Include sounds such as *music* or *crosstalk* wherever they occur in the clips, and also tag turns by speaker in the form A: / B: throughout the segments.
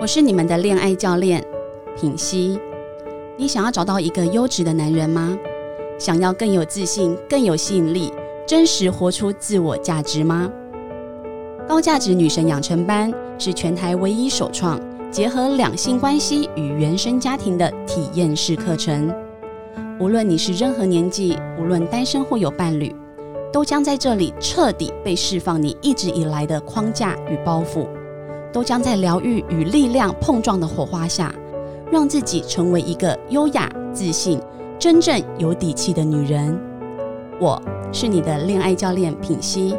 A: 我是你们的恋爱教练品溪。你想要找到一个优质的男人吗？想要更有自信、更有吸引力、真实活出自我价值吗？高价值女神养成班是全台唯一首创结合两性关系与原生家庭的体验式课程。无论你是任何年纪，无论单身或有伴侣，都将在这里彻底被释放你一直以来的框架与包袱，都将在疗愈与力量碰撞的火花下，让自己成为一个优雅、自信、真正有底气的女人。我是你的恋爱教练品溪，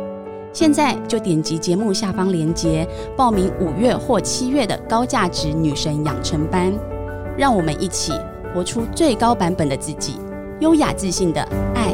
A: 现在就点击节目下方链接报名五月或七月的高价值女神养成班，让我们一起。活出最高版本的自己，优雅自信的爱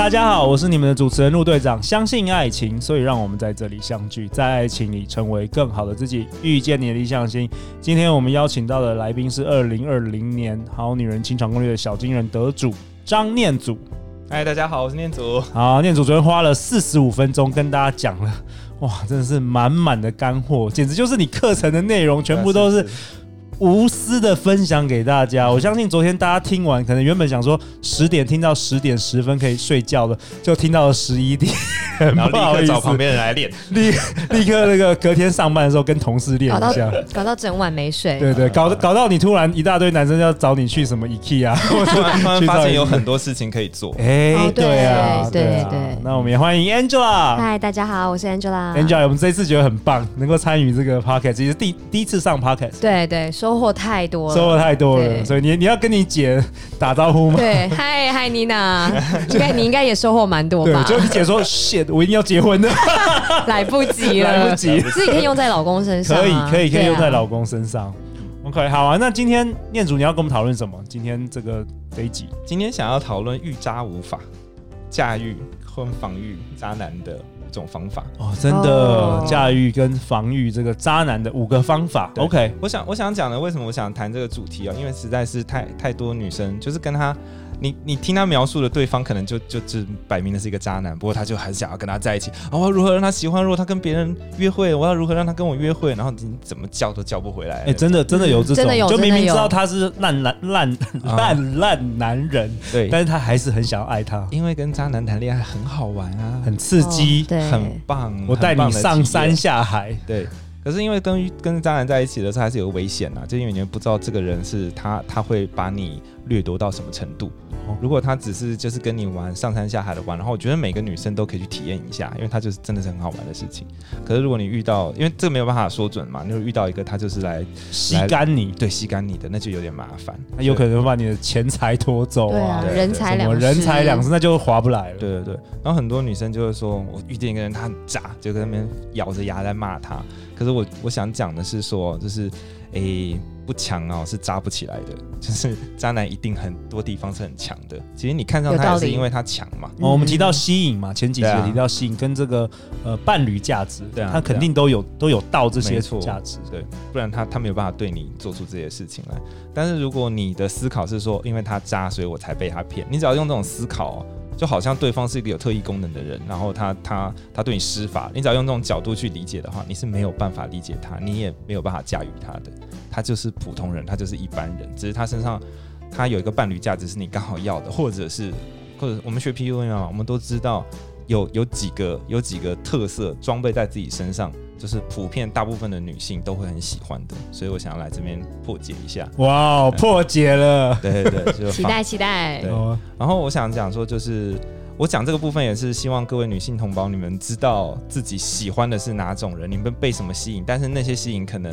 B: 大家好，我是你们的主持人陆队长。相信爱情，所以让我们在这里相聚，在爱情里成为更好的自己，遇见你的理想型。今天我们邀请到的来宾是二零二零年《好女人情场攻略》的小金人得主张念祖。
C: 嗨，大家好，我是念祖。
B: 好，念祖昨天花了四十五分钟跟大家讲了，哇，真的是满满的干货，简直就是你课程的内容，全部都是。无私的分享给大家，我相信昨天大家听完，可能原本想说十点听到十点十分可以睡觉了，就听到了十一点，*laughs*
C: 然后立刻找旁边人来练，
B: 立立刻那个隔天上班的时候跟同事练一下，
D: 搞到整晚没睡，
B: 对对，搞搞到你突然一大堆男生要找你去什么 IKEA，
C: 突然突然发现有很多事情可以做，
B: 哎，对啊，对对，那我们也欢迎 Angela，
D: 嗨，大家好，我是
B: Angela，Angela，我们这一次觉得很棒，能够参与这个 Podcast，其实第第一次上 Podcast，
D: 对对，收获太多了，
B: 收获太多了，所以你你要跟你姐打招呼吗？
D: 对，嗨 *laughs* 嗨，妮娜，应该你应该也收获蛮多吧？
B: 对，就你姐说，shit，我一定要结婚的，*laughs*
D: 来不及了，
B: 来不及，
D: 自己可以用在老公身上，
B: 可以可以可以用在老公身上。OK，好啊，那今天念祖你要跟我们讨论什么？今天这个这一集，
C: 今天想要讨论遇渣无法驾驭婚防御渣男的。这种方法
B: 哦，真的驾驭跟防御这个渣男的五个方法。OK，
C: 我想我想讲的，为什么我想谈这个主题啊？因为实在是太太多女生就是跟他。你你听他描述的对方可能就就是摆明的是一个渣男，不过他就很想要跟他在一起。哦，我要如何让他喜欢？如果他跟别人约会，我要如何让他跟我约会？然后你怎么叫都叫不回来。哎、
B: 欸，真的真的有
D: 这种，
B: 就明明知道他是烂男 *laughs* 烂烂烂男人，对，但是他还是很想要爱他，
C: 因为跟渣男谈恋爱很好玩啊，
B: 很刺激，
D: 哦、对，
C: 很棒。
B: 我带你上山下海，
C: 对。可是因为跟跟渣男在一起的时候还是有危险啊，就因为你不知道这个人是他他会把你掠夺到什么程度。如果他只是就是跟你玩上山下海的玩，然后我觉得每个女生都可以去体验一下，因为他就是真的是很好玩的事情。可是如果你遇到，因为这个没有办法说准嘛，你会遇到一个他就是来
B: 吸干你，
C: 对，吸干你的，那就有点麻烦，
B: 他有可能会把你的钱财拖走啊，
D: 人财两失，
B: 人财两失，那就划不来了。
C: 对对对，然后很多女生就会说，我遇见一个人他很渣，就在那边咬着牙在骂他。可是我我想讲的是说，就是，诶、欸，不强哦，是扎不起来的。*laughs* 就是渣男一定很多地方是很强的。其实你看上他也是因为他强嘛。
B: 哦，我们提到吸引嘛，前几集提到吸引跟这个呃伴侣价值，对啊，他肯定都有都有到这些价值，
C: 对，不然他他没有办法对你做出这些事情来。但是如果你的思考是说，因为他渣，所以我才被他骗，你只要用这种思考。就好像对方是一个有特异功能的人，然后他他他对你施法，你只要用这种角度去理解的话，你是没有办法理解他，你也没有办法驾驭他的。他就是普通人，他就是一般人，只是他身上他有一个伴侣价值是你刚好要的，或者是或者我们学 PUA 嘛，我们都知道有有几个有几个特色装备在自己身上。就是普遍大部分的女性都会很喜欢的，所以我想要来这边破解一下。
B: 哇哦，破解了！
C: 对对对，就
D: 期待期待。
C: 对，然后我想讲说，就是我讲这个部分也是希望各位女性同胞，你们知道自己喜欢的是哪种人，你们被什么吸引，但是那些吸引可能。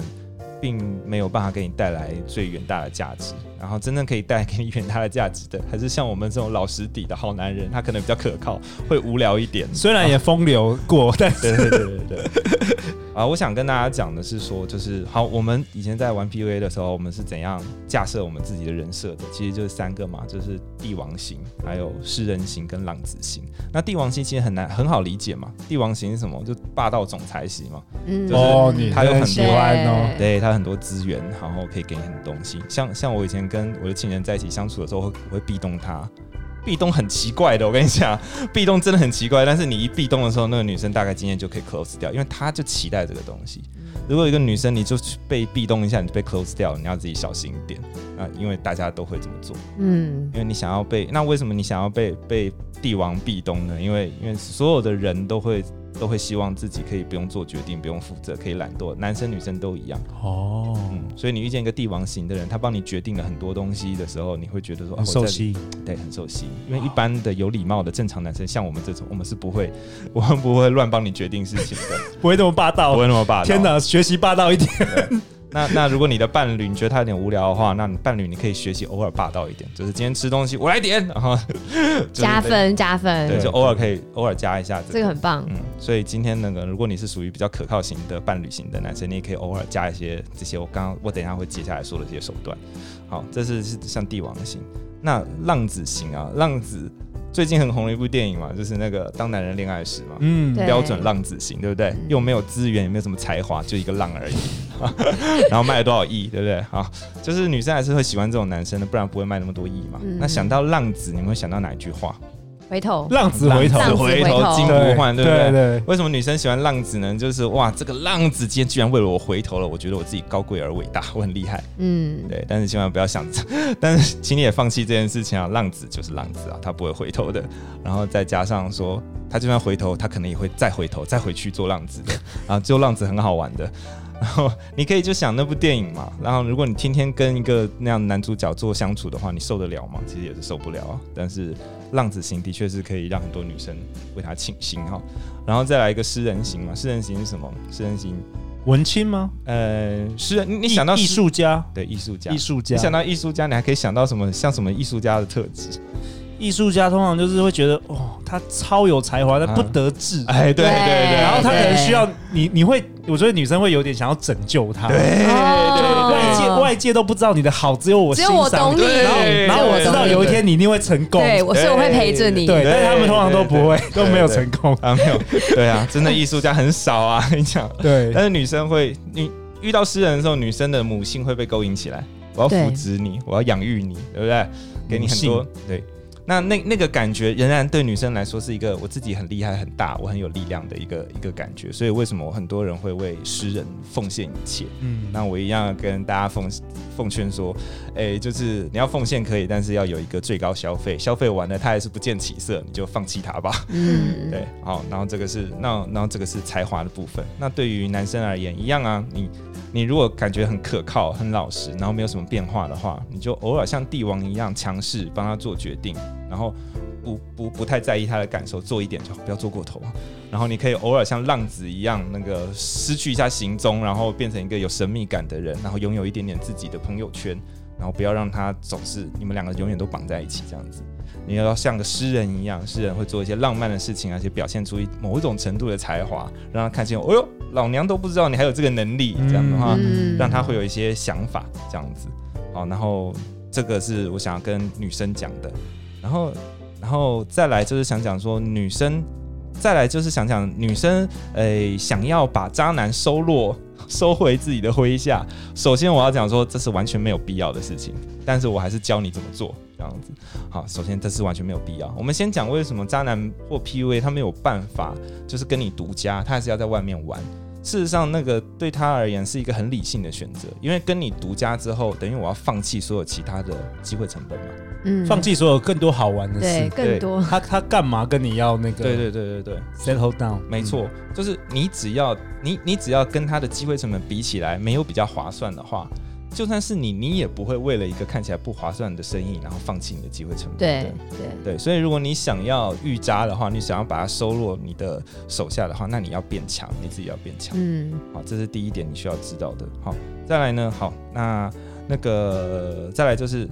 C: 并没有办法给你带来最远大的价值，然后真正可以带给你远大的价值的，还是像我们这种老实底的好男人，他可能比较可靠，会无聊一点，
B: 虽然也风流过，但是
C: 对对对对对。啊，我想跟大家讲的是说，就是好，我们以前在玩 PUA 的时候，我们是怎样架设我们自己的人设的？其实就是三个嘛，就是帝王型，还有诗人型跟浪子型。那帝王型其实很难很好理解嘛，帝王型是什么？就霸道总裁型嘛。
D: 嗯，
C: 就是他有很多
B: 喜欢哦，
C: 对他很多资源，然后可以给你很多东西。像像我以前跟我的亲人在一起相处的时候，会我会壁咚他。壁咚很奇怪的，我跟你讲，*laughs* 壁咚真的很奇怪。但是你一壁咚的时候，那个女生大概今天就可以 close 掉，因为她就期待这个东西。如果一个女生你就被壁咚一下，你就被 close 掉了，你要自己小心一点啊，因为大家都会这么做。
D: 嗯，
C: 因为你想要被，那为什么你想要被被帝王壁咚呢？因为因为所有的人都会。都会希望自己可以不用做决定，不用负责，可以懒惰。男生女生都一样
B: 哦、
C: 嗯。所以你遇见一个帝王型的人，他帮你决定了很多东西的时候，你会觉得说
B: 很受吸引、
C: 啊，对，很受吸。因为一般的有礼貌的正常男生，像我们这种，我们是不会，*laughs* 我们不会乱帮你决定事情的，
B: 不会那么霸道，
C: 不会那么霸道。
B: 天哪，学习霸道一点。
C: 那那如果你的伴侣你觉得他有点无聊的话，那你伴侣你可以学习偶尔霸道一点，就是今天吃东西我来点，然 *laughs* 后
D: 加分加分，
C: 对，就偶尔可以偶尔加一下这个，
D: 这个很棒。
C: 嗯，所以今天那个如果你是属于比较可靠型的伴侣型的男生，你也可以偶尔加一些这些我刚刚我等一下会接下来说的这些手段。好，这是是像帝王型，那浪子型啊，浪子。最近很红的一部电影嘛，就是那个《当男人恋爱时》嘛，嗯，标准浪子型，对不对？又没有资源，也没有什么才华，就一个浪而已，*laughs* 然后卖了多少亿，对不对？啊，就是女生还是会喜欢这种男生的，不然不会卖那么多亿嘛。嗯、那想到浪子，你们会想到哪一句话？
D: 回头，
B: 浪子回头，
C: 回头金不换，对不
B: 对？
C: 为什么女生喜欢浪子呢？就是哇，这个浪子今天居然为了我回头了，我觉得我自己高贵而伟大，我很厉害。嗯，对。但是千万不要想着，但是请你也放弃这件事情啊！浪子就是浪子啊，他不会回头的。然后再加上说，他就算回头，他可能也会再回头，再回去做浪子的。啊，做浪子很好玩的。然后你可以就想那部电影嘛，然后如果你天天跟一个那样男主角做相处的话，你受得了吗？其实也是受不了啊。但是浪子型的确是可以让很多女生为他倾心哈。然后再来一个诗人型嘛，诗人型是什么？诗人型
B: 文青吗？
C: 呃，诗人，你想到
B: 艺术家？
C: 对，艺术家，
B: 艺术家。
C: 你想到艺术家，你还可以想到什么？像什么艺术家的特质？
B: 艺术家通常就是会觉得，哦，他超有才华，但不得志。
C: 哎，对对对，
B: 然后他可能需要你，你会，我觉得女生会有点想要拯救他。
C: 对对，
B: 外界外界都不知道你的好，只有我欣赏。
D: 只有我懂你。
B: 然后然后我知道有一天你一定会成功。
D: 对，所以我会陪着你。
B: 对，但是他们通常都不会，都没有成功
C: 啊，没有。对啊，真的艺术家很少啊，跟 *laughs* 你讲。
B: 对，
C: 但是女生会，你遇到诗人的时候，女生的母性会被勾引起来。我要扶植你，我要养育你，对不对？给你很多对。那那那个感觉仍然对女生来说是一个我自己很厉害很大我很有力量的一个一个感觉，所以为什么我很多人会为诗人奉献一切？嗯，那我一样跟大家奉奉劝说，哎、欸，就是你要奉献可以，但是要有一个最高消费，消费完了他还是不见起色，你就放弃他吧。嗯，*laughs* 对，好，然后这个是那然后这个是才华的部分。那对于男生而言一样啊，你你如果感觉很可靠很老实，然后没有什么变化的话，你就偶尔像帝王一样强势帮他做决定。然后不不不太在意他的感受，做一点就好，不要做过头。然后你可以偶尔像浪子一样，那个失去一下行踪，然后变成一个有神秘感的人，然后拥有一点点自己的朋友圈，然后不要让他总是你们两个永远都绑在一起这样子。你要像个诗人一样，诗人会做一些浪漫的事情，而且表现出某一种程度的才华，让他看见，哦哟，老娘都不知道你还有这个能力，这样的话，让他会有一些想法这样子。好，然后这个是我想要跟女生讲的。然后，然后再来就是想讲说女生，再来就是想讲女生，诶，想要把渣男收落，收回自己的麾下。首先我要讲说，这是完全没有必要的事情，但是我还是教你怎么做，这样子。好，首先这是完全没有必要。我们先讲为什么渣男或 PUA 他没有办法，就是跟你独家，他还是要在外面玩。事实上，那个对他而言是一个很理性的选择，因为跟你独家之后，等于我要放弃所有其他的机会成本嘛。
B: 嗯，放弃所有更多好玩的事，
D: 对，更多。
B: 他他干嘛跟你要那个？
C: 对对对对对
B: ，settle down。
C: 没错，嗯、就是你只要你你只要跟他的机会成本比起来没有比较划算的话。就算是你，你也不会为了一个看起来不划算的生意，然后放弃你的机会成本。
D: 对对
C: 对，所以如果你想要预渣的话，你想要把它收落你的手下的话，那你要变强，你自己要变强。嗯，好，这是第一点你需要知道的。好，再来呢，好，那那个再来就是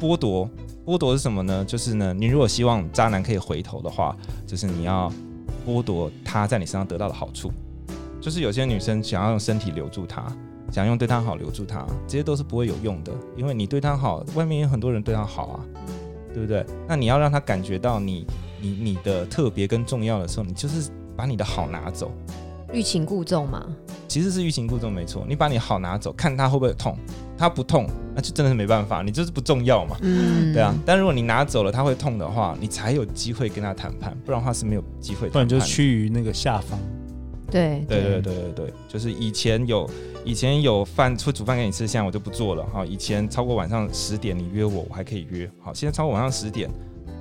C: 剥夺，剥夺是什么呢？就是呢，你如果希望渣男可以回头的话，就是你要剥夺他在你身上得到的好处。就是有些女生想要用身体留住他，想用对他好留住他，这些都是不会有用的，因为你对他好，外面有很多人对他好啊，对不对？那你要让他感觉到你你你的特别跟重要的时候，你就是把你的好拿走，
D: 欲擒故纵嘛。
C: 其实是欲擒故纵没错，你把你好拿走，看他会不会痛，他不痛，那就真的是没办法，你就是不重要嘛，
D: 嗯，
C: 对啊。但如果你拿走了，他会痛的话，你才有机会跟他谈判，不然的话是没有机会谈判。
B: 不然就趋于那个下方。
D: 对
C: 对对对对对，就是以前有以前有饭会煮饭给你吃，现在我就不做了哈。以前超过晚上十点你约我，我还可以约，好，现在超过晚上十点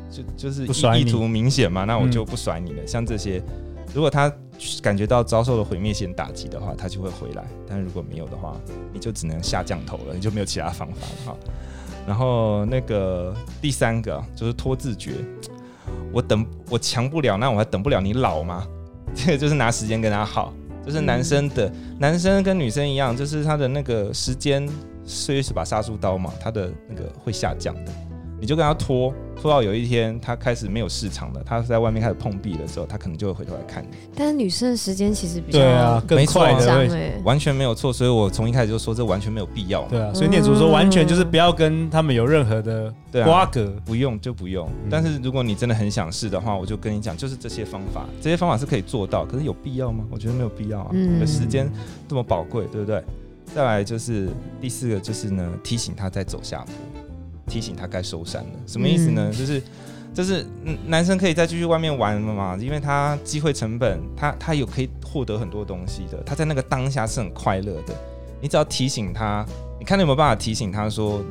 C: 就就是意图明显嘛，那我就不甩你了。嗯、像这些，如果他感觉到遭受了毁灭性打击的话，他就会回来；但如果没有的话，你就只能下降头了，你就没有其他方法了哈。然后那个第三个就是拖字诀，我等我强不了，那我还等不了你老吗？这个就是拿时间跟他耗，就是男生的、男生跟女生一样，就是他的那个时间，岁月是把杀猪刀嘛，他的那个会下降的。你就跟他拖拖到有一天他开始没有市场了，他在外面开始碰壁的时候，他可能就会回头来看你。
D: 但是女生的时间其实比较
B: 对啊，更快的，
D: 欸、
C: 完全没有错。所以我从一开始就说这完全没有必要。
B: 对啊，所以念祖说完全就是不要跟他们有任何的瓜葛，
C: 啊、不用就不用。嗯、但是如果你真的很想试的话，我就跟你讲，就是这些方法，这些方法是可以做到，可是有必要吗？我觉得没有必要啊。时间这么宝贵，对不对？再来就是第四个，就是呢提醒他再走下坡。提醒他该收山了，什么意思呢？嗯、就是，就是男生可以再继续外面玩了嘛，因为他机会成本，他他有可以获得很多东西的，他在那个当下是很快乐的。你只要提醒他，你看你有没有办法提醒他说，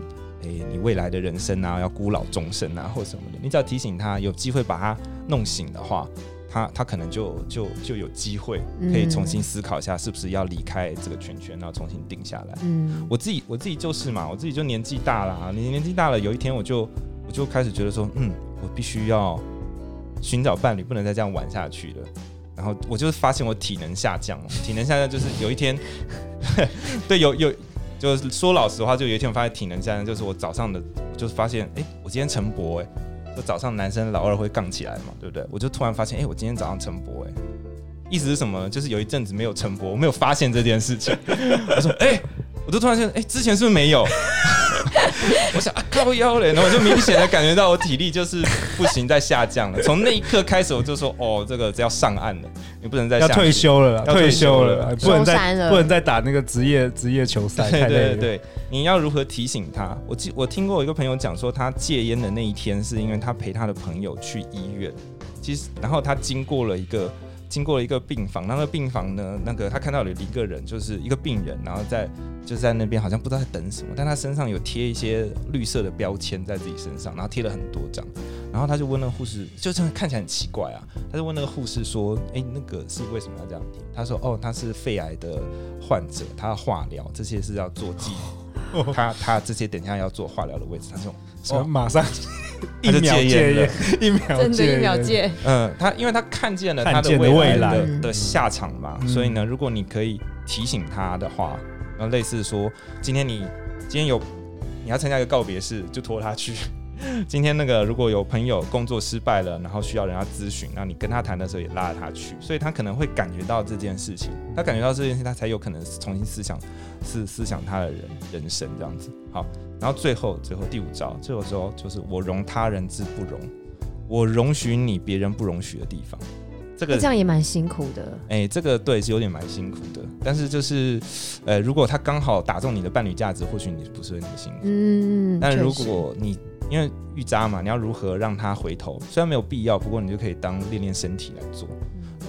C: 诶、欸，你未来的人生啊，要孤老终生啊，或什么的。你只要提醒他，有机会把他弄醒的话。他他可能就就就有机会可以重新思考一下，是不是要离开这个圈圈，然后重新定下来。嗯，我自己我自己就是嘛，我自己就年纪大了，你年纪大了，有一天我就我就开始觉得说，嗯，我必须要寻找伴侣，不能再这样玩下去了。然后我就是发现我体能下降了，体能下降就是有一天，*laughs* 对，有有就是说老实话，就有一天我发现体能下降，就是我早上的，就是发现，哎，我今天晨勃，哎。就早上男生老二会杠起来嘛，对不对？我就突然发现，哎、我今天早上晨勃，哎，意思是什么？就是有一阵子没有晨勃，我没有发现这件事情。*laughs* 我说，哎、我就突然间，哎、之前是不是没有？*laughs* 我想啊，靠腰嘞，然后我就明显的感觉到我体力就是不行，在下降了。从那一刻开始，我就说，哦，这个只要上岸了，你不能再下
B: 要退休了，
C: 要退休了，
B: 不能再不能再打那个职业职业球赛。
C: 对对对，你要如何提醒他？我记我听过一个朋友讲说，他戒烟的那一天是因为他陪他的朋友去医院，其实然后他经过了一个。经过了一个病房，那个病房呢，那个他看到了一个人，就是一个病人，然后在就在那边，好像不知道在等什么，但他身上有贴一些绿色的标签在自己身上，然后贴了很多张，然后他就问那个护士，就真的看起来很奇怪啊，他就问那个护士说，哎，那个是为什么要这样贴？他说，哦，他是肺癌的患者，他要化疗，这些是要做记，*laughs* 他他这些等一下要做化疗的位置，他说，
B: 我，马上。
C: 一秒戒烟，
B: 一秒
D: 真的，一秒戒。
C: 嗯，他因为他看见了他的未来的的下场嘛，所以呢，如果你可以提醒他的话，然后类似说，今天你今天有你要参加一个告别式，就拖他去。*laughs* 今天那个如果有朋友工作失败了，然后需要人家咨询，那你跟他谈的时候也拉着他去，所以他可能会感觉到这件事情，他感觉到这件事，他才有可能重新思想思思想他的人人生这样子。好，然后最后最后第五招，最后说就是我容他人之不容，我容许你别人不容许的地方。这个
D: 这样也蛮辛苦的。
C: 哎、欸，这个对是有点蛮辛苦的，但是就是呃，如果他刚好打中你的伴侣价值，或许你不是很辛苦。嗯，但如果你因为预渣嘛，你要如何让他回头？虽然没有必要，不过你就可以当练练身体来做。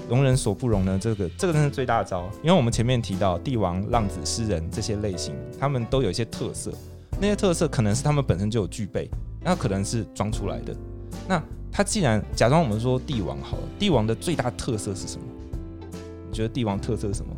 C: 容人所不容呢，这个这个真是最大招。因为我们前面提到帝王、浪子、诗人这些类型，他们都有一些特色，那些特色可能是他们本身就有具备，那可能是装出来的。那他既然假装我们说帝王好了，帝王的最大特色是什么？你觉得帝王特色是什么？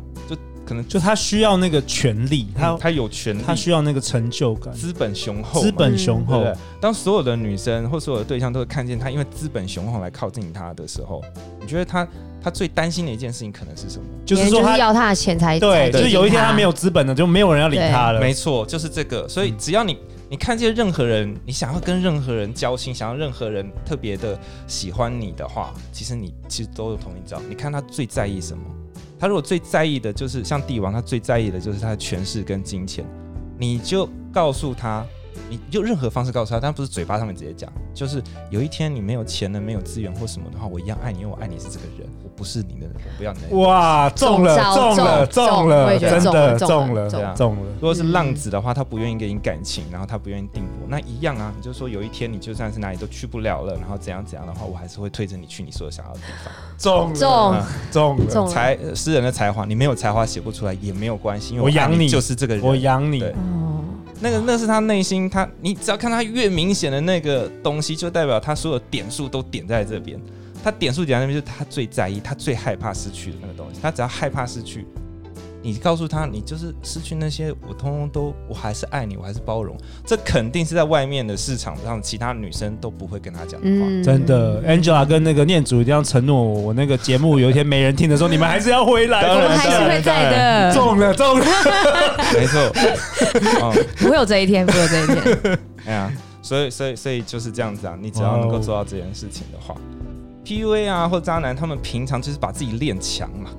C: 就可能
B: 就他需要那个权利，他、嗯、
C: 他有权力，
B: 他需要那个成就感，
C: 资本雄厚，
B: 资本雄厚。
C: 对，当所有的女生或所有的对象都会看见他，因为资本雄厚来靠近他的时候，你觉得他他最担心的一件事情可能是什么？
B: 就是说他
D: 要他的钱才
B: 对，就是有一天他没有资本了，就没有人要理他了。
C: 没错，就是这个。所以只要你你看见任何人，你想要跟任何人交心，想要任何人特别的喜欢你的话，其实你其实都有同一招。你看他最在意什么？他如果最在意的就是像帝王，他最在意的就是他的权势跟金钱，你就告诉他。你用任何方式告诉他，但不是嘴巴上面直接讲，就是有一天你没有钱了，没有资源或什么的话，我一样爱你，因为我爱你是这个人，我不是你的人，我不要你的人。
B: 哇，中了，中了，中了，真的中了，
C: 对啊，
B: 中了。
C: 如果是浪子的话，他不愿意给你感情，然后他不愿意定夺，那一样啊。你就说有一天你就算是哪里都去不了了，然后怎样怎样的话，我还是会推着你去你所想要的地方。
B: 中
D: 中
B: 中
D: 中
C: 才诗人的才华，你没有才华写不出来也没有关系，因为
B: 我养你
C: 就是这个人，
B: 我养你。
C: 那个那是他内心，他你只要看他越明显的那个东西，就代表他所有点数都点在这边。他点数点在那边，就是他最在意、他最害怕失去的那个东西。他只要害怕失去，你告诉他，你就是失去那些，我通通都，我还是爱你，我还是包容。这肯定是在外面的市场上，其他女生都不会跟他讲的话。
B: 嗯、真的，Angela 跟那个念祖一定要承诺我，我那个节目有一天没人听的时候，你们还是要回来，
D: 我们还是会在的。
B: 中了，中了，*laughs*
C: 没错。
D: 哦，*laughs* 不会有这一天，不会有这一天。*laughs*
C: 哎呀，所以，所以，所以就是这样子啊。你只要能够做到这件事情的话，PUA 啊，或渣男，他们平常就是把自己练强嘛。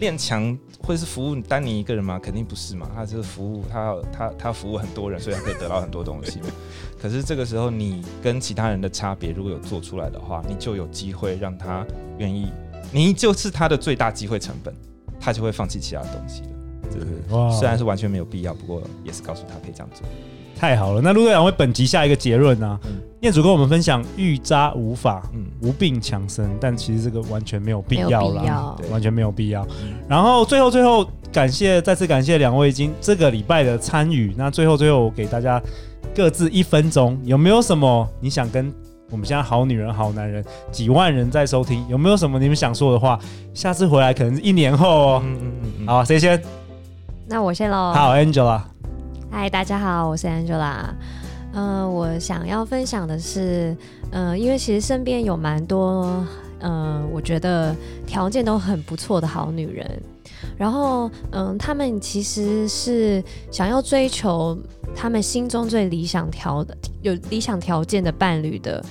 C: 练强会是服务单你一个人吗？肯定不是嘛。他是服务，他要他他服务很多人，所以他可以得到很多东西。*laughs* 可是这个时候，你跟其他人的差别如果有做出来的话，你就有机会让他愿意，你就是他的最大机会成本，他就会放弃其他东西了。对，虽然是完全没有必要，不过也是告诉他可以这样做。
B: 太好了，那陆队长为本集下一个结论呢、啊？嗯、念祖跟我们分享遇渣无法，嗯，无病强身，但其实这个完全没有必要了，完全没有必要。嗯、然后最后最后感谢，再次感谢两位今这个礼拜的参与。那最后最后我给大家各自一分钟，有没有什么你想跟我们现在好女人好男人几万人在收听，有没有什么你们想说的话？下次回来可能是一年后哦。嗯嗯嗯嗯，好，谁先？
D: 那我先喽。
B: 好，Angela。
D: 嗨，大家好，我是 Angela。嗯、我想要分享的是，嗯、因为其实身边有蛮多，嗯、我觉得条件都很不错的好女人。然后，嗯、呃，她们其实是想要追求她们心中最理想条的、有理想条件的伴侣的。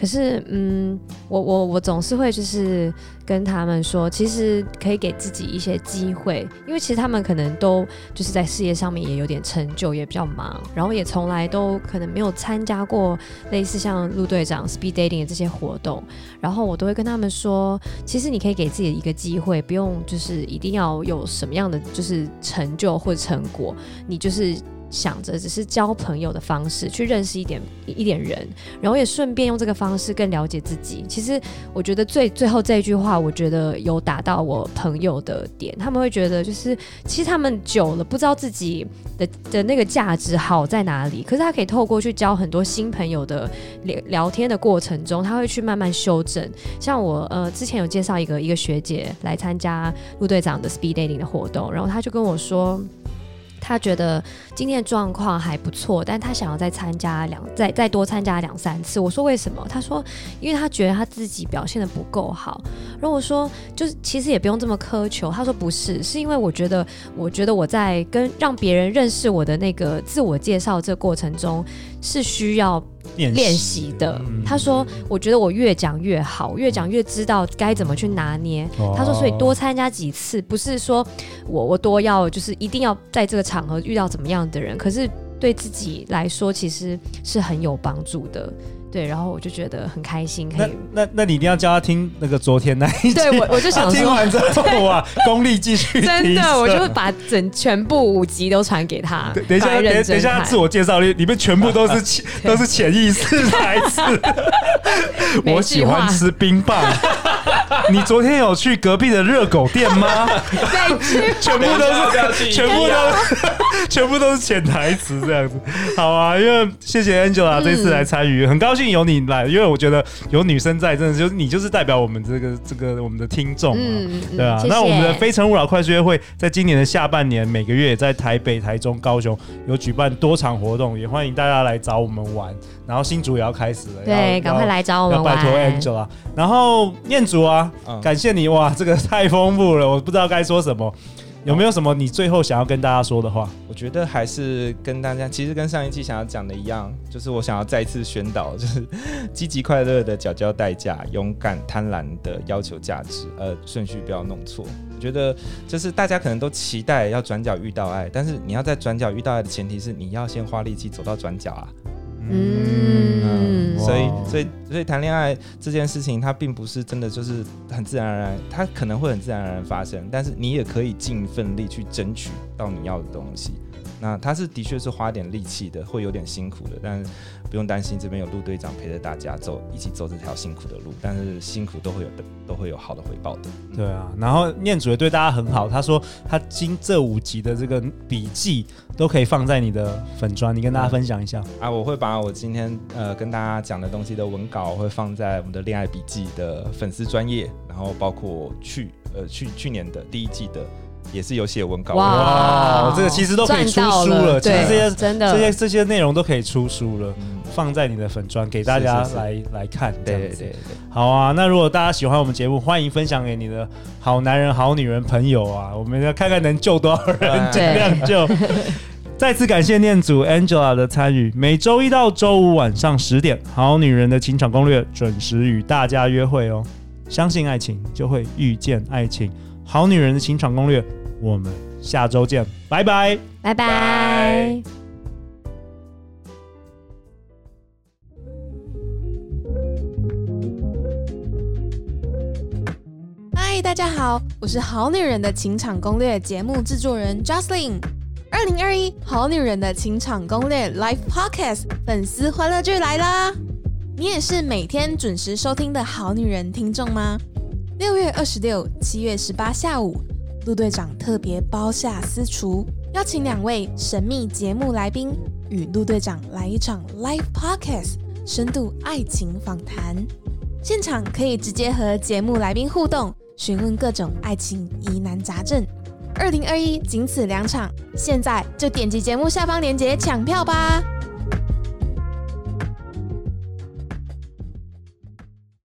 D: 可是，嗯，我我我总是会就是跟他们说，其实可以给自己一些机会，因为其实他们可能都就是在事业上面也有点成就，也比较忙，然后也从来都可能没有参加过类似像陆队长 speed dating 的这些活动，然后我都会跟他们说，其实你可以给自己一个机会，不用就是一定要有什么样的就是成就或成果，你就是。想着只是交朋友的方式去认识一点一点人，然后也顺便用这个方式更了解自己。其实我觉得最最后这一句话，我觉得有打到我朋友的点。他们会觉得就是其实他们久了不知道自己的的那个价值好在哪里，可是他可以透过去交很多新朋友的聊聊天的过程中，他会去慢慢修正。像我呃之前有介绍一个一个学姐来参加陆队长的 speed dating 的活动，然后他就跟我说。他觉得今天的状况还不错，但他想要再参加两再再多参加两三次。我说为什么？他说因为他觉得他自己表现的不够好。然后我说就是其实也不用这么苛求。他说不是，是因为我觉得我觉得我在跟让别人认识我的那个自我介绍这过程中是需要。练习的，他说：“我觉得我越讲越好，越讲越知道该怎么去拿捏。”他说：“所以多参加几次，不是说我我多要就是一定要在这个场合遇到怎么样的人，可是对自己来说其实是很有帮助的。”对，然后我就觉得很开心，可以。
B: 那那那你一定要叫他听那个昨天那一集。
D: 对，我我就想说，
B: 听完之后哇，功力继续。
D: 真的，我就把整全部五集都传给他。
B: 等一下，等等一下，自我介绍里里面全部都是潜 *laughs* 都是潜意识台词。我喜欢吃冰棒。*laughs* *laughs* 你昨天有去隔壁的热狗店吗？*laughs* 全部都是，全部都，*laughs* 全部都是潜台词这样子。好啊，因为谢谢 Angela 这次来参与，很高兴有你来，因为我觉得有女生在，真的就是你就是代表我们这个这个我们的听众啊，对啊。那我们的非诚勿扰快速约会在今年的下半年，每个月也在台北、台中、高雄有举办多场活动，也欢迎大家来找我们玩。然后新竹也要开始了，
D: 对，赶快来找我们玩。
B: 拜托 Angela，然后念祖啊，嗯、感谢你哇，这个太丰富了，我不知道该说什么。有没有什么你最后想要跟大家说的话？
C: 我觉得还是跟大家，其实跟上一期想要讲的一样，就是我想要再次宣导，就是积极快乐的缴交代价，勇敢贪婪的要求价值，呃，顺序不要弄错。我觉得就是大家可能都期待要转角遇到爱，但是你要在转角遇到爱的前提是你要先花力气走到转角啊。
D: 嗯，
C: 所以所以所以谈恋爱这件事情，它并不是真的就是很自然而然，它可能会很自然而然发生，但是你也可以尽一份力去争取到你要的东西。那他是的确是花点力气的，会有点辛苦的，但是不用担心，这边有陆队长陪着大家走，一起走这条辛苦的路。但是辛苦都会有的，都会有好的回报的。
B: 对啊，然后念主也对大家很好，他说他今这五集的这个笔记都可以放在你的粉专，你跟大家分享一下。
C: 啊，我会把我今天呃跟大家讲的东西的文稿会放在我们的恋爱笔记的粉丝专业，然后包括去呃去去年的第一季的。也是有写文稿的。
B: 哇，这个其实都可以出书了，其实这些
D: 真的。
B: 这些这些内容都可以出书了，
C: 嗯。
B: 放在你的粉砖给大家
C: 是是是。
B: 来来看。
C: 对对对，
B: 好啊，那如果大家喜欢我们节目，欢迎分享给你的好男人、好女人朋友啊，我们要看看能救多少人，
C: 尽
B: 量救。*laughs* 再次感谢念祖 Angela 的参与，每周一到周五晚上十点，《好女人的情场攻略》准时与大家约会哦。相信爱情，就会遇见爱情，《好女人的情场攻略》，我们下周见，拜拜，
D: 拜拜。
E: 嗨，大家好，我是《好女人的情场攻略》节目制作人 Jocelyn。二零二一《好女人的情场攻略》Live Podcast 粉丝欢乐剧来啦！你也是每天准时收听的好女人听众吗？六月二十六、七月十八下午，陆队长特别包下私厨，邀请两位神秘节目来宾与陆队长来一场 Live Podcast 深度爱情访谈。现场可以直接和节目来宾互动，询问各种爱情疑难杂症。二零二一仅此两场，现在就点击节目下方链接抢票吧！